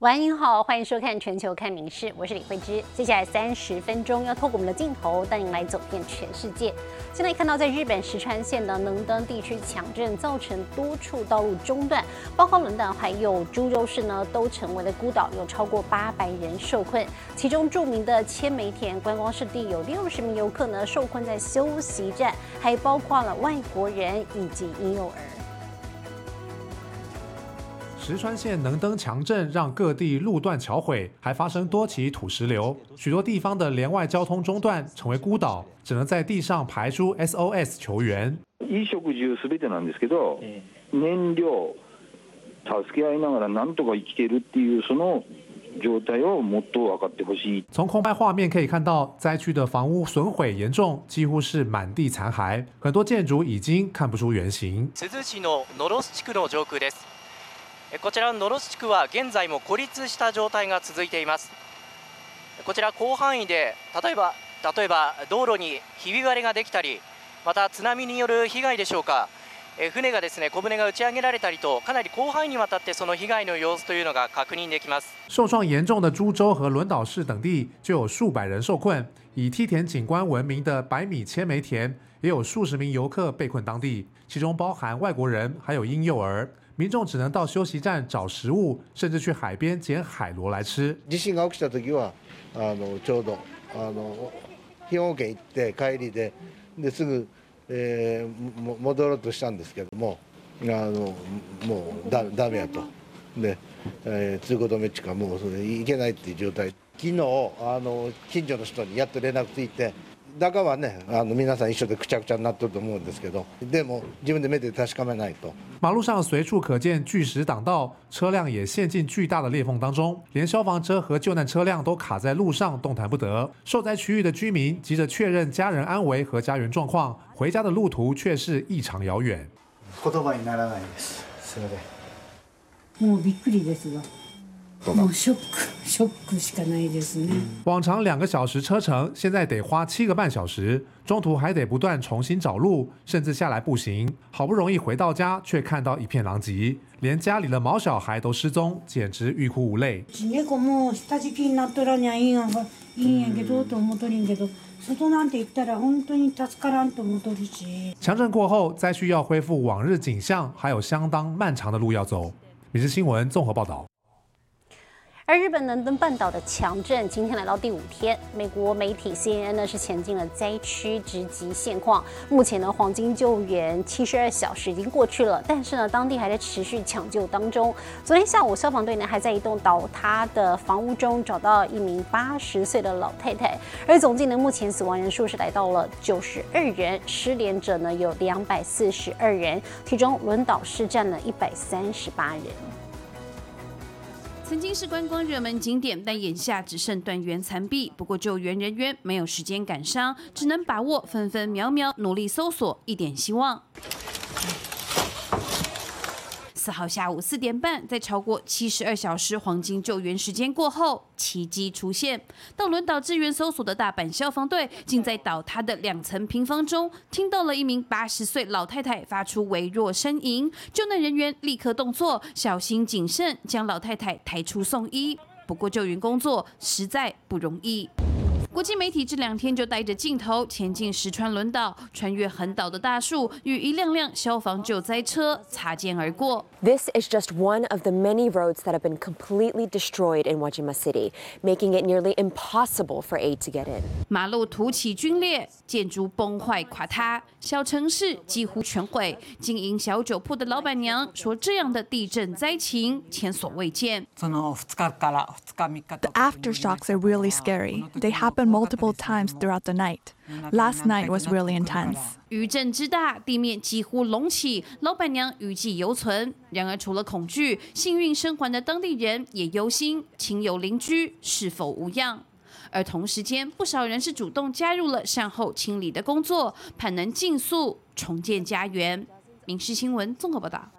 晚安，您好，欢迎收看《全球看名事》，我是李慧芝。接下来三十分钟要透过我们的镜头带您来走遍全世界。现在看到，在日本石川县的能登地区强震，造成多处道路中断，包括轮岛还有株洲市呢，都成为了孤岛，有超过八百人受困。其中著名的千梅田观光胜地有六十名游客呢受困在休息站，还包括了外国人以及婴幼儿。石川县能登强震让各地路段桥毁，还发生多起土石流，许多地方的连外交通中断，成为孤岛，只能在地上排出 SOS 求援。衣食住すべてなんですけど、燃料助け合いながらなんとか生きてるっていうその状態をもっと分かってほしい。从空拍画面可以看到，灾区的房屋损毁严重，几乎是满地残骸，很多建筑已经看不出原形。 こちらの野呂地区は現在も孤立した状態が続いています。こちら広範囲で例えば例えば道路にひび割れができたりまた津波による被害でしょうか。船がですね小舟が打ち上げられたりとかなり広範囲にわたってその被害の様子というのが確認できます。受创严重的株洲和轮岛市等地就有数百人受困以梯田景观闻名的百米千梅田也有数十名游客被困当地其中包含外国人还有婴幼儿民众只能到休息站找食物，甚至去海边捡海螺来吃。地震が起きた時はあのちょうどあの兵庫県行って帰りでですぐ、えー、戻ろうとしたんですけどもあのもうだダメやとで、えー、通行止めっちかもうそれ行けないっていう状態昨日あの近所の人にやっと連絡ついて 中はねあの皆さん一緒でくちゃくちゃになってると思うんですけどでも自分で目で確かめないと马路上随处可见巨石挡道，车辆也陷进巨大的裂缝当中，连消防车和救难车辆都卡在路上，动弹不得。受灾区域的居民急着确认家人安危和家园状况，回家的路途却是异常遥远。言葉にならないです。すみません。もうびっくりですわ。 もうショック、ショックしかないですね。往常两个小时车程，现在得花七个半小时，中途还得不断重新找路，甚至下来步行。好不容易回到家，却看到一片狼藉，连家里的毛小孩都失踪，简直欲哭无泪。猫も下敷きになっとらにゃいいんやいいんやけどと思っとるんけど。外なんて行ったら本当に助からんと思っとるし。强震过后，再需要恢复往日景象，还有相当漫长的路要走。每日新闻综合报道。 而日本能登半岛的强震今天来到第五天，美国媒体 CNN 呢是前进了灾区直击现况。目前呢，黄金救援七十二小时已经过去了，但是呢，当地还在持续抢救当中。昨天下午，消防队呢还在一栋倒塌的房屋中找到一名八十岁的老太太，而总计呢，目前死亡人数是来到了九十二人，失联者呢有两百四十二人，其中轮岛市占了一百三十八人。曾经是观光热门景点，但眼下只剩断垣残壁。不过救援人员没有时间感伤，只能把握分分秒秒，努力搜索一点希望。四号下午四点半，在超过七十二小时黄金救援时间过后，奇迹出现。到轮岛支援搜索的大阪消防队，竟在倒塌的两层平房中，听到了一名八十岁老太太发出微弱呻吟。救难人员立刻动作，小心谨慎将老太太抬出送医。不过救援工作实在不容易。国际媒体这两天就带着镜头前进石川轮岛，穿越横倒的大树，与一辆辆消防救灾车擦肩而过。This is just one of the many roads that have been completely destroyed in Wajima City, making it nearly impossible for aid to get in. 马路凸起龟裂，建筑崩坏垮塌，小城市几乎全毁。经营小酒铺的老板娘说：“这样的地震灾情前所未见。” The aftershocks are really scary. They happen multiple times throughout the night. Last night was really intense. 余震之大，地面几乎隆起，老板娘余悸犹存。然而，除了恐惧，幸运生还的当地人也忧心亲友邻居是否无恙。而同时间，不少人是主动加入了善后清理的工作，盼能尽速重建家园。民事新闻综合报道。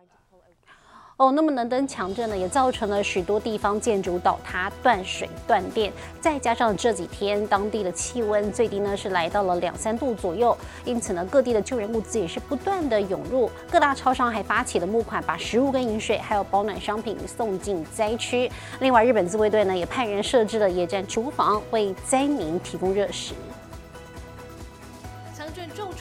哦，那么能登强震呢，也造成了许多地方建筑倒塌、断水断电，再加上这几天当地的气温最低呢是来到了两三度左右，因此呢，各地的救援物资也是不断的涌入，各大超商还发起了募款，把食物跟饮水还有保暖商品送进灾区。另外，日本自卫队呢也派人设置了野战厨房，为灾民提供热食。重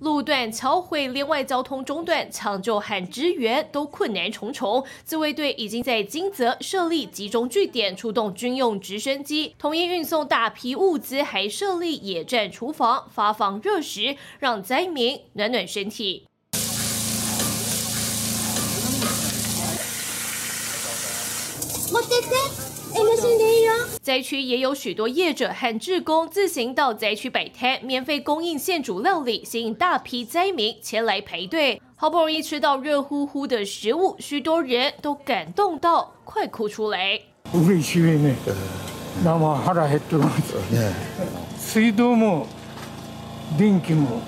路段桥毁，连外交通中断，抢救和支援都困难重重。自卫队已经在金泽设立集中据点，出动军用直升机，统一运送大批物资，还设立野战厨房，发放热食，让灾民暖暖身体。灾区也有许多业者和志工自行到灾区摆摊，免费供应现煮料理，吸引大批灾民前来排队。好不容易吃到热乎乎的食物，许多人都感动到快哭出来。嬉しいね。生腹減ってます。水道も電気も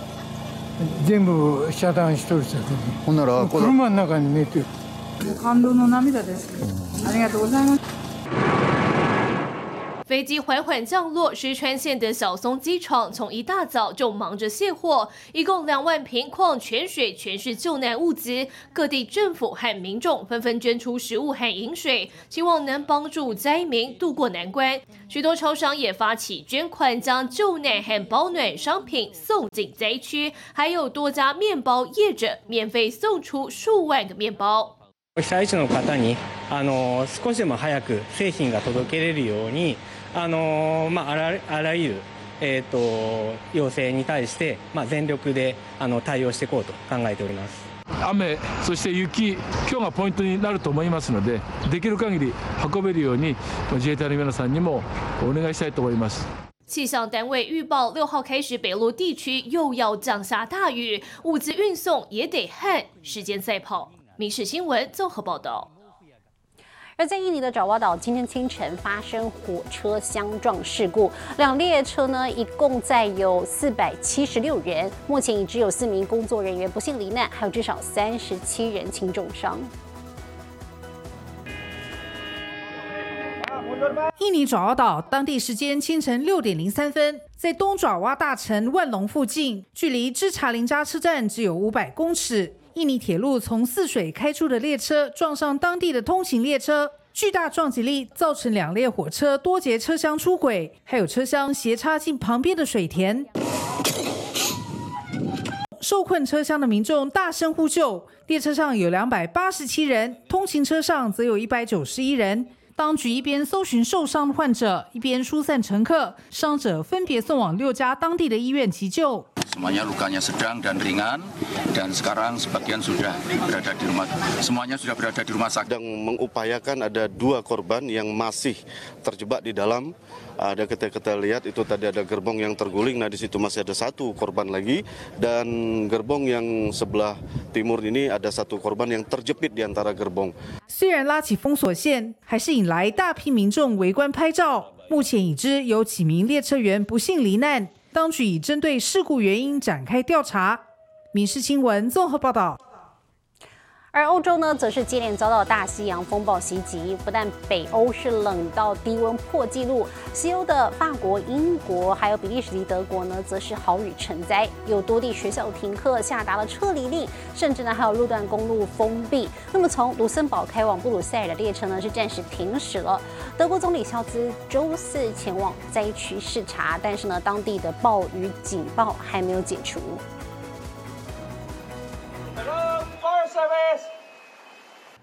全部遮断しとるさ。ほんなら車の中に寝てる。感動の涙です。ありがとうございます。 飞机缓缓降落，石川县的小松机场从一大早就忙着卸货，一共两万瓶矿泉水，全是救难物资。各地政府和民众纷纷捐出食物和饮水，希望能帮助灾民渡过难关。许多超商也发起捐款，将救难和保暖商品送进灾区，还有多家面包业者免费送出数万个面包。被災地の方にあの少しでも早く製品が届けれるように。あのまあ、あらあらゆる、えーと、要請に対して、まあ、全力であの対応していこうと考えております雨、そして雪、今日がポイントになると思いますので、できる限り運べるように、自衛隊の皆さんにもお願いしたいと思います。气象单位预报，六号开始北陆地区又要降下大雨，物资运送也得和时间赛跑。民事新闻综合报道。而在印尼的爪哇岛，今天清晨发生火车相撞事故，两列车呢一共载有四百七十六人，目前已知有四名工作人员不幸罹难，还有至少三十七人轻重伤。印尼爪哇岛当地时间清晨六点零三分，在东爪哇大城万隆附近，距离芝查林扎车站只有五百公尺。印尼铁路从泗水开出的列车撞上当地的通勤列车，巨大撞击力造成两列火车多节车厢出轨，还有车厢斜插进旁边的水田。受困车厢的民众大声呼救，列车上有两百八十七人，通勤车上则有一百九十一人。当局一边搜寻受伤的患者，一边疏散乘客，伤者分别送往六家当地的医院急救。Semuanya lukanya sedang dan ringan dan sekarang sebagian sudah berada di rumah. Semuanya sudah berada di rumah sakit. Sedang mengupayakan ada dua korban yang masih terjebak di dalam. Ada kita kita lihat itu tadi ada gerbong yang terguling. Nah di situ masih ada satu korban lagi dan gerbong yang sebelah timur ini ada satu korban yang terjepit di antara gerbong. 虽然拉起封锁线，还是引来大批民众围观拍照。目前已知有几名列车员不幸罹难，当局已针对事故原因展开调查。民事新闻综合报道。而欧洲呢，则是接连遭到大西洋风暴袭击。不但北欧是冷到低温破纪录，西欧的法国、英国还有比利时及德国呢，则是豪雨成灾，有多地学校停课，下达了撤离令，甚至呢还有路段公路封闭。那么从卢森堡开往布鲁塞尔的列车呢，是暂时停驶了。德国总理肖兹周四前往灾区视察，但是呢，当地的暴雨警报还没有解除。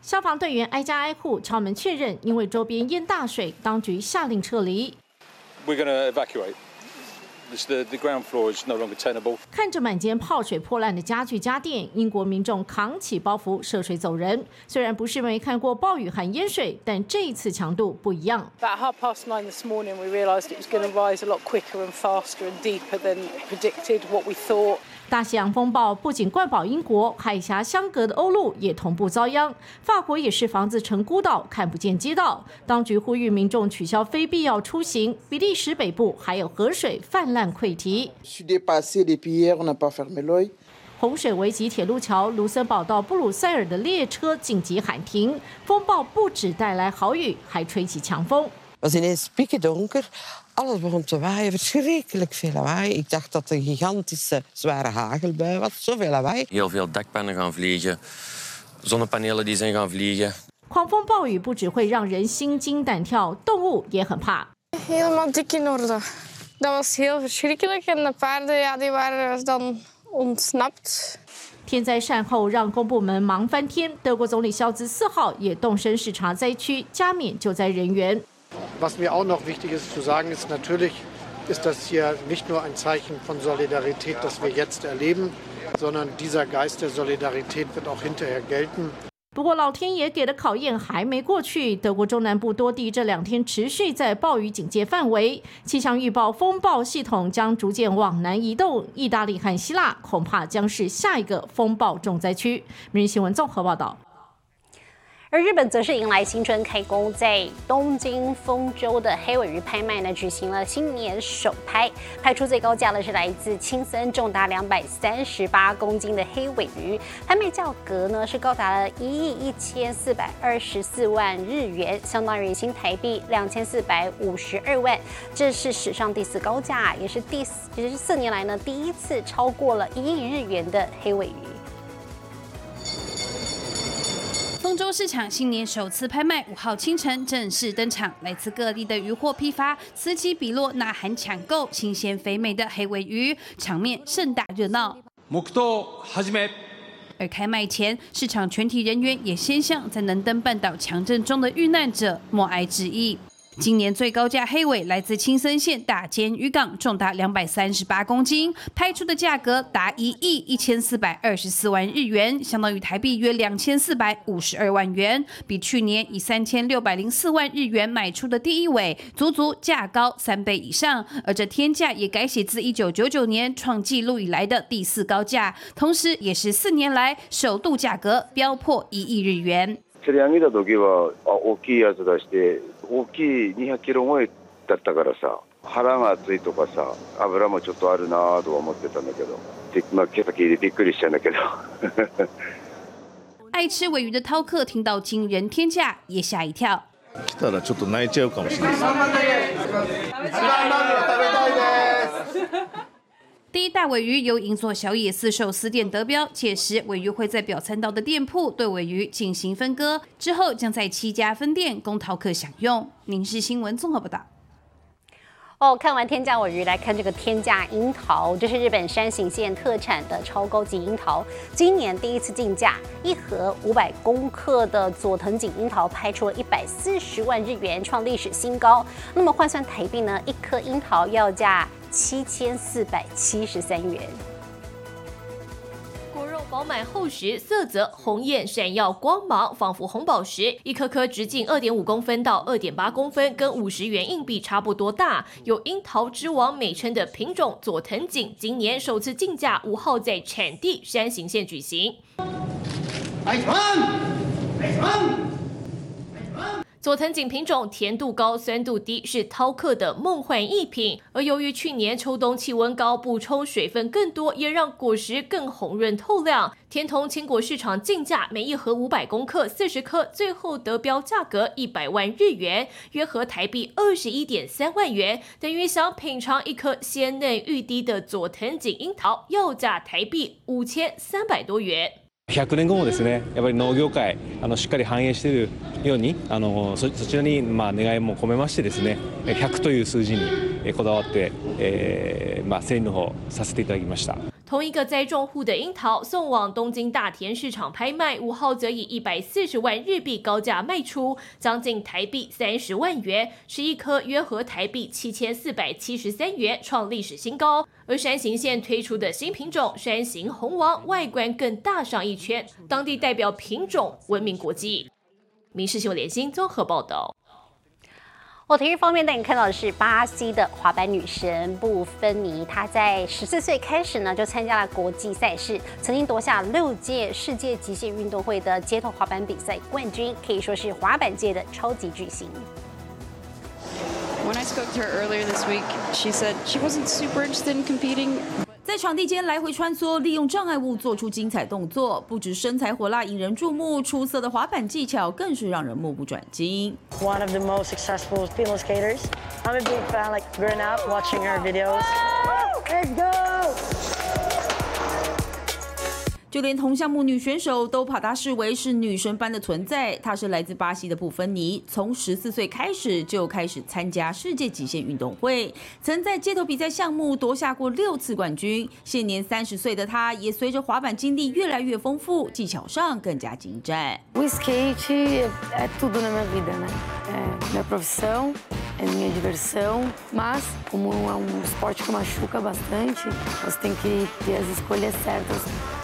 消防队员挨家挨户敲门确认，因为周边淹大水，当局下令撤离。We're going to evacuate. The the ground floor is no longer tenable. 看着满间泡水破烂的家具家电，英国民众扛起包袱涉水走人。虽然不是没看过暴雨和淹水，但这一次强度不一样。About half past nine this morning, we realised it was going to rise a lot quicker and faster and deeper than predicted. What we thought. 大西洋风暴不仅灌饱英国，海峡相隔的欧陆也同步遭殃。法国也是房子成孤岛，看不见街道。当局呼吁民众取消非必要出行。比利时北部还有河水泛滥溃堤。洪水危及铁路桥，卢森堡到布鲁塞尔的列车紧急喊停。风暴不止带来豪雨，还吹起强风。was ineens pikken donker. Alles begon te waaien, verschrikkelijk veel lawaai. Ik dacht dat er een gigantische zware hagelbui was, zoveel lawaai. Heel veel dakpannen gaan vliegen, zonnepanelen die zijn gaan vliegen. 狂风暴雨不只会让人心惊胆跳，动物也很怕。Helemaal dik in orde. Dat was heel verschrikkelijk en de paarden ja, die waren dan ontsnapt. 天灾善后让公部门忙翻天。德国总理肖兹四号也动身视察灾区，加冕救灾人员。 Was mir auch noch wichtig ist zu sagen, ist natürlich, ist das hier nicht nur ein Zeichen von Solidarität, das wir jetzt erleben, sondern dieser Geist der Solidarität wird auch hinterher gelten. 不过，老天爷给的考验还没过去。德国中南部多地这两天持续在暴雨警戒范围，气象预报风暴系统将逐渐往南移动。意大利和希腊恐怕将是下一个风暴重灾区。每日新闻综合报道。而日本则是迎来新春开工，在东京丰州的黑尾鱼拍卖呢，举行了新年首拍，拍出最高价的是来自青森，重达两百三十八公斤的黑尾鱼，拍卖价格呢是高达了一亿一千四百二十四万日元，相当于新台币两千四百五十二万，这是史上第四高价，也是第四也是四年来呢第一次超过了一亿日元的黑尾鱼。州市场新年首次拍卖，五号清晨正式登场。来自各地的渔货批发，此起彼落，呐喊抢购新鲜肥美的黑尾鱼，场面盛大热闹。而开卖前，市场全体人员也先向在能登半岛强震中的遇难者默哀致意。今年最高价黑尾来自青森县大间渔港，重达两百三十八公斤，拍出的价格达一亿一千四百二十四万日元，相当于台币约两千四百五十二万元，比去年以三千六百零四万日元买出的第一尾，足足价高三倍以上。而这天价也改写自一九九九年创纪录以来的第四高价，同时也是四年来首度价格飙破一亿日元。釣り上げた時はあ大きいやつ出して 大きい200キロ超えだったからさ腹が熱いとかさ油もちょっとあるなとは思ってたんだけどで、まあ、今朝聞いてびっくりしちゃうんだけど。愛吃尾魚的饕客聽到驚人天價也嚇一跳。来たらちょっと泣いちゃうかもしれない第一大尾鱼由银座小野寺寿司店得标，届时尾鱼会在表参道的店铺对尾鱼进行分割，之后将在七家分店供饕客享用。您是新闻综合报道。哦，看完天价尾鱼，来看这个天价樱桃，这是日本山形县特产的超高级樱桃，今年第一次竞价，一盒五百公克的佐藤井樱桃拍出了一百四十万日元，创历史新高。那么换算台币呢，一颗樱桃要价。七千四百七十三元。饱满厚实，色泽红艳闪耀光芒，仿佛红宝石。一颗颗直径二点五公分到二点八公分，跟五十元硬币差不多大。有樱桃之王美称的品种佐藤锦，今年首次竞价，五号在产地山形县举行。佐藤锦品种甜度高、酸度低，是饕客的梦幻一品。而由于去年秋冬气温高，补充水分更多，也让果实更红润透亮。甜筒青果市场进价每一盒五百公克，四十颗，最后得标价格一百万日元，约合台币二十一点三万元，等于想品尝一颗鲜嫩欲滴的佐藤锦樱桃，要价台币五千三百多元。100年後もですねやっぱり農業界あのしっかり反映しているようにあのそちらにまあ願いも込めましてですね100という数字にこだわって、えー、まあ整理の方させていただきました。同一个栽种户的樱桃送往东京大田市场拍卖，五号则以一百四十万日币高价卖出，将近台币三十万元，是一颗约合台币七千四百七十三元，创历史新高。而山形县推出的新品种山形红王，外观更大上一圈，当地代表品种闻名国际。民事秀联新综合报道。哦，体育方面带你看到的是巴西的滑板女神布芬妮，她在十四岁开始呢就参加了国际赛事，曾经夺下六届世界极限运动会的街头滑板比赛冠军，可以说是滑板界的超级巨星。When I spoke to her earlier this week, she said she wasn't super interested in competing. 在场地间来回穿梭，利用障碍物做出精彩动作，不止身材火辣引人注目，出色的滑板技巧更是让人目不转睛。One of the most successful female skaters. I'm a big fan, like growing up watching her videos. Let's go! 就连同项目女选手都把她视为是女神般的存在。她是来自巴西的布芬妮，从十四岁开始就开始参加世界极限运动会，曾在街头比赛项目夺下过六次冠军。现年三十岁的她，也随着滑板经历越来越丰富，技巧上更加精湛。O skate é tudo na minha vida, né? É minha profissão, é minha diversão. Mas como é um esporte que machuca bastante, você tem que ter as escolhas certas.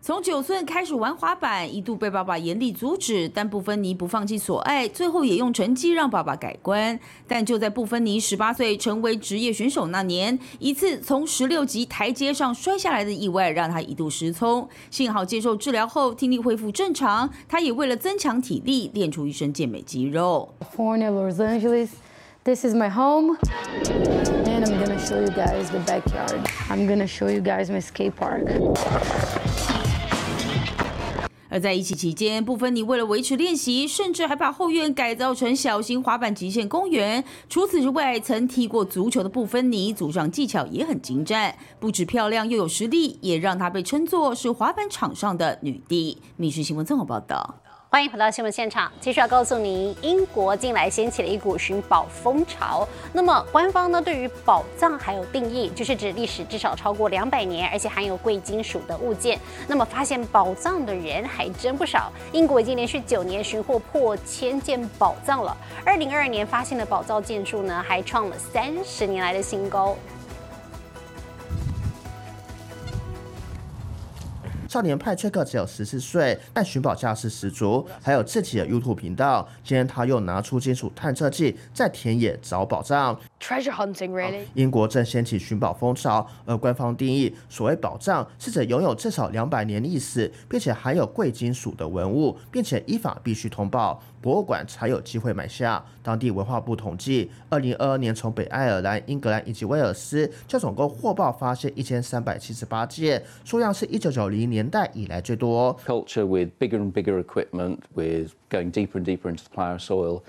从九岁开始玩滑板，一度被爸爸严厉阻止，但布芬尼不放弃所爱，最后也用成绩让爸爸改观。但就在布芬尼十八岁成为职业选手那年，一次从十六级台阶上摔下来的意外，让他一度失聪。幸好接受治疗后听力恢复正常，他也为了增强体力，练出一身健美肌肉。This is my home, and I'm gonna show you guys the backyard. I'm gonna show you guys my skate park. 而在一起期间，布芬妮为了维持练习，甚至还把后院改造成小型滑板极限公园。除此之外，曾踢过足球的布芬妮，组上技巧也很精湛，不止漂亮又有实力，也让她被称作是滑板场上的女帝。密室新闻综合报道。欢迎回到新闻现场，继续要告诉您，英国近来掀起了一股寻宝风潮。那么，官方呢对于宝藏还有定义，就是指历史至少超过两百年，而且含有贵金属的物件。那么，发现宝藏的人还真不少。英国已经连续九年寻获破千件宝藏了。二零二二年发现的宝藏件数呢，还创了三十年来的新高。少年派崔克只有十四岁，但寻宝架势十足，还有自己的 YouTube 频道。今天他又拿出金属探测器，在田野找宝藏。Treasure hunting, really？英国正掀起寻宝风潮，而官方定义所谓宝藏，是指拥有至少两百年历史，并且含有贵金属的文物，并且依法必须通报。博物馆才有机会买下。当地文化部统计，二零二二年从北爱尔兰、英格兰以及威尔斯就总共获报发现一千三百七十八件，数量是一九九零年代以来最多。Culture with bigger and bigger equipment, with going deeper and deeper into the plough soil.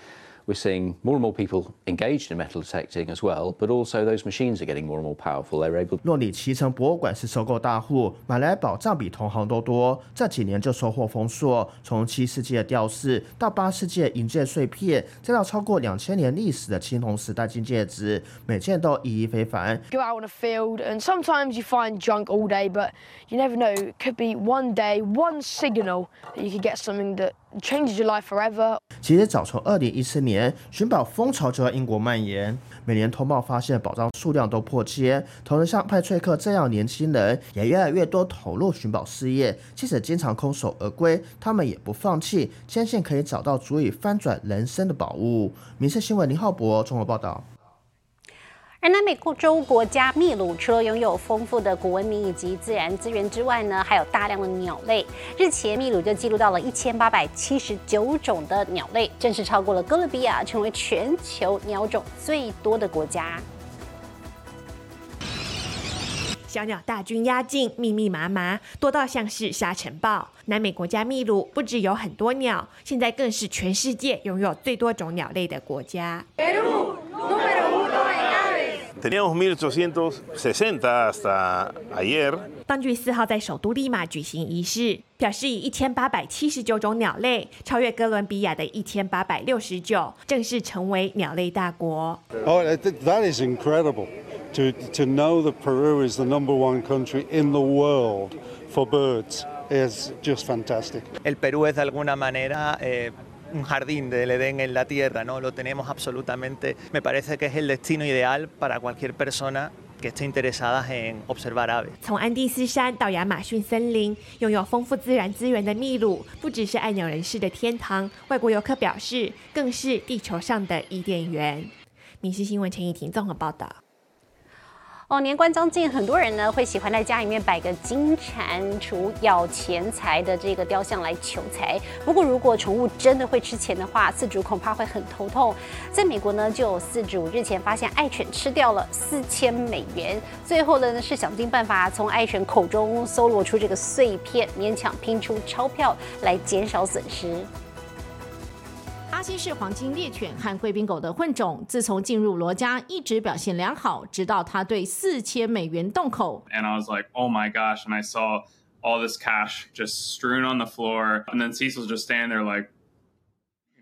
We're seeing more and more people engaged in metal detecting as well, but also those machines are getting more and more powerful. They're able. 诺里奇城博物馆是收购大户，买来宝藏比同行都多。这几年就收获丰硕，从七世纪的吊饰到八世纪的银戒碎片，再到超过两千年历史的青铜时代金戒指，每件都意义非凡。Go out on a field and sometimes you find junk all day, but you never know. It could be one day, one signal that you could get something that changes your life forever. 其实早从二零一四年，寻宝风潮就在英国蔓延，每年通报发现宝藏数量都破千。同时，像派翠克这样年轻人也越来越多投入寻宝事业，即使经常空手而归，他们也不放弃，坚信可以找到足以翻转人生的宝物。民事新闻林浩博综合报道。而南美洲国家秘鲁除了拥有丰富的古文明以及自然资源之外呢，还有大量的鸟类。日前，秘鲁就记录到了一千八百七十九种的鸟类，正式超过了哥伦比亚，成为全球鸟种最多的国家。小鸟大军压境，密密麻麻，多到像是沙尘暴。南美国家秘鲁不只有很多鸟，现在更是全世界拥有最多种鸟类的国家。Teníamos 1860 hasta ayer。当局四号在首都利马举行仪式，表示以一千八百七十九种鸟类超越哥伦比亚的一千八百六十九，正式成为鸟类大国。Oh, that is incredible to to know that Peru is the number one country in the world for birds is just fantastic. El Perú es de alguna manera 从安第斯山到亚马逊森林，拥有丰富自然资源的秘鲁，不只是爱鸟人士的天堂，外国游客表示，更是地球上的伊甸园。民事新闻陈怡婷综合报道。哦，年关将近，很多人呢会喜欢在家里面摆个金蟾蜍咬钱财的这个雕像来求财。不过，如果宠物真的会吃钱的话，饲主恐怕会很头痛。在美国呢，就有饲主日前发现爱犬吃掉了四千美元，最后呢是想尽办法从爱犬口中搜罗出这个碎片，勉强拼出钞票来减少损失。阿西是黄金猎犬和贵宾狗的混种，自从进入罗家一直表现良好，直到他对四千美元动口。 and I was like, oh my gosh. And I saw all this cash just strewn on the floor. And then Cecil's just standing there like,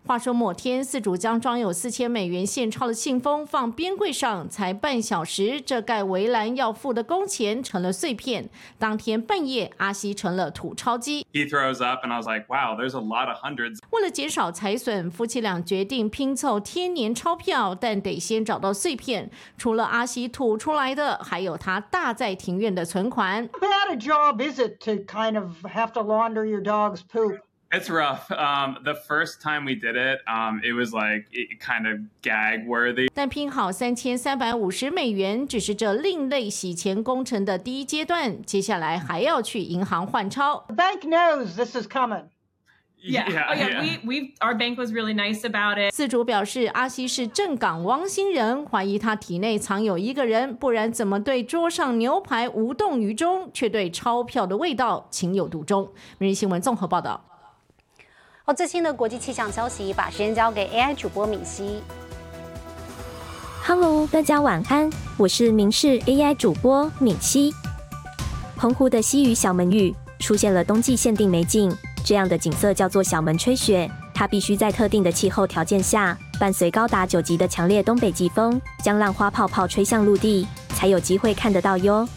话说某天，四主将装有四千美元现钞的信封放边柜上，才半小时，这盖围栏要付的工钱成了碎片。当天半夜，阿西成了土钞机。he throws up. And I was like, wow, there's a lot of hundreds. 为了减少财损，夫妻俩决定拼凑天年钞票，但得先找到碎片。除了阿西吐出来的，还有他大在庭院的存款。How bad a job is it to kind of have to launder your dog's poop? It's rough. Um, the first time we did it, um, it was like it, kind of gag worthy. 但拼好三千三百五十美元只是这另类洗钱工程的第一阶段，接下来还要去银行换钞。The bank knows this is coming. Yeah. Yeah, oh yeah, yeah. we we our bank was really nice about it. 四主表示，阿西是正港汪星人，怀疑他体内藏有一个人，不然怎么对桌上牛排无动于衷，却对钞票的味道情有独钟？每日新闻综合报道。好，最新的国际气象消息，把时间交给 AI 主播敏熙。Hello，大家晚安，我是明视 AI 主播敏熙。澎湖的西屿小门屿出现了冬季限定美景，这样的景色叫做小门吹雪。它必须在特定的气候条件下，伴随高达九级的强烈东北季风，将浪花泡泡吹向陆地，才有机会看得到哟。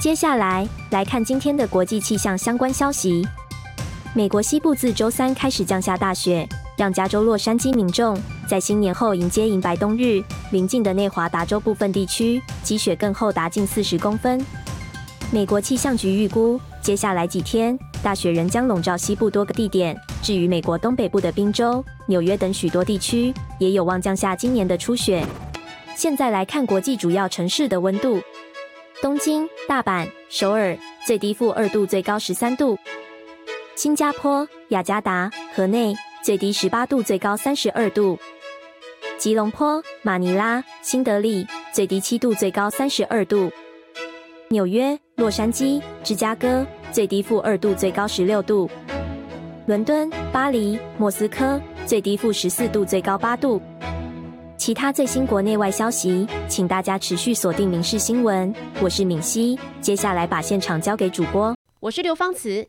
接下来来看今天的国际气象相关消息。美国西部自周三开始降下大雪，让加州洛杉矶民众在新年后迎接银白冬日。邻近的内华达州部分地区积雪更厚达近四十公分。美国气象局预估，接下来几天大雪仍将笼罩西部多个地点。至于美国东北部的宾州、纽约等许多地区，也有望降下今年的初雪。现在来看国际主要城市的温度：东京、大阪、首尔，最低负二度，最高十三度。新加坡、雅加达、河内最低十八度，最高三十二度；吉隆坡、马尼拉、新德里最低七度，最高三十二度；纽约、洛杉矶、芝加哥最低负二度，最高十六度；伦敦、巴黎、莫斯科最低负十四度，最高八度。其他最新国内外消息，请大家持续锁定《民事新闻》，我是敏熙。接下来把现场交给主播，我是刘芳慈。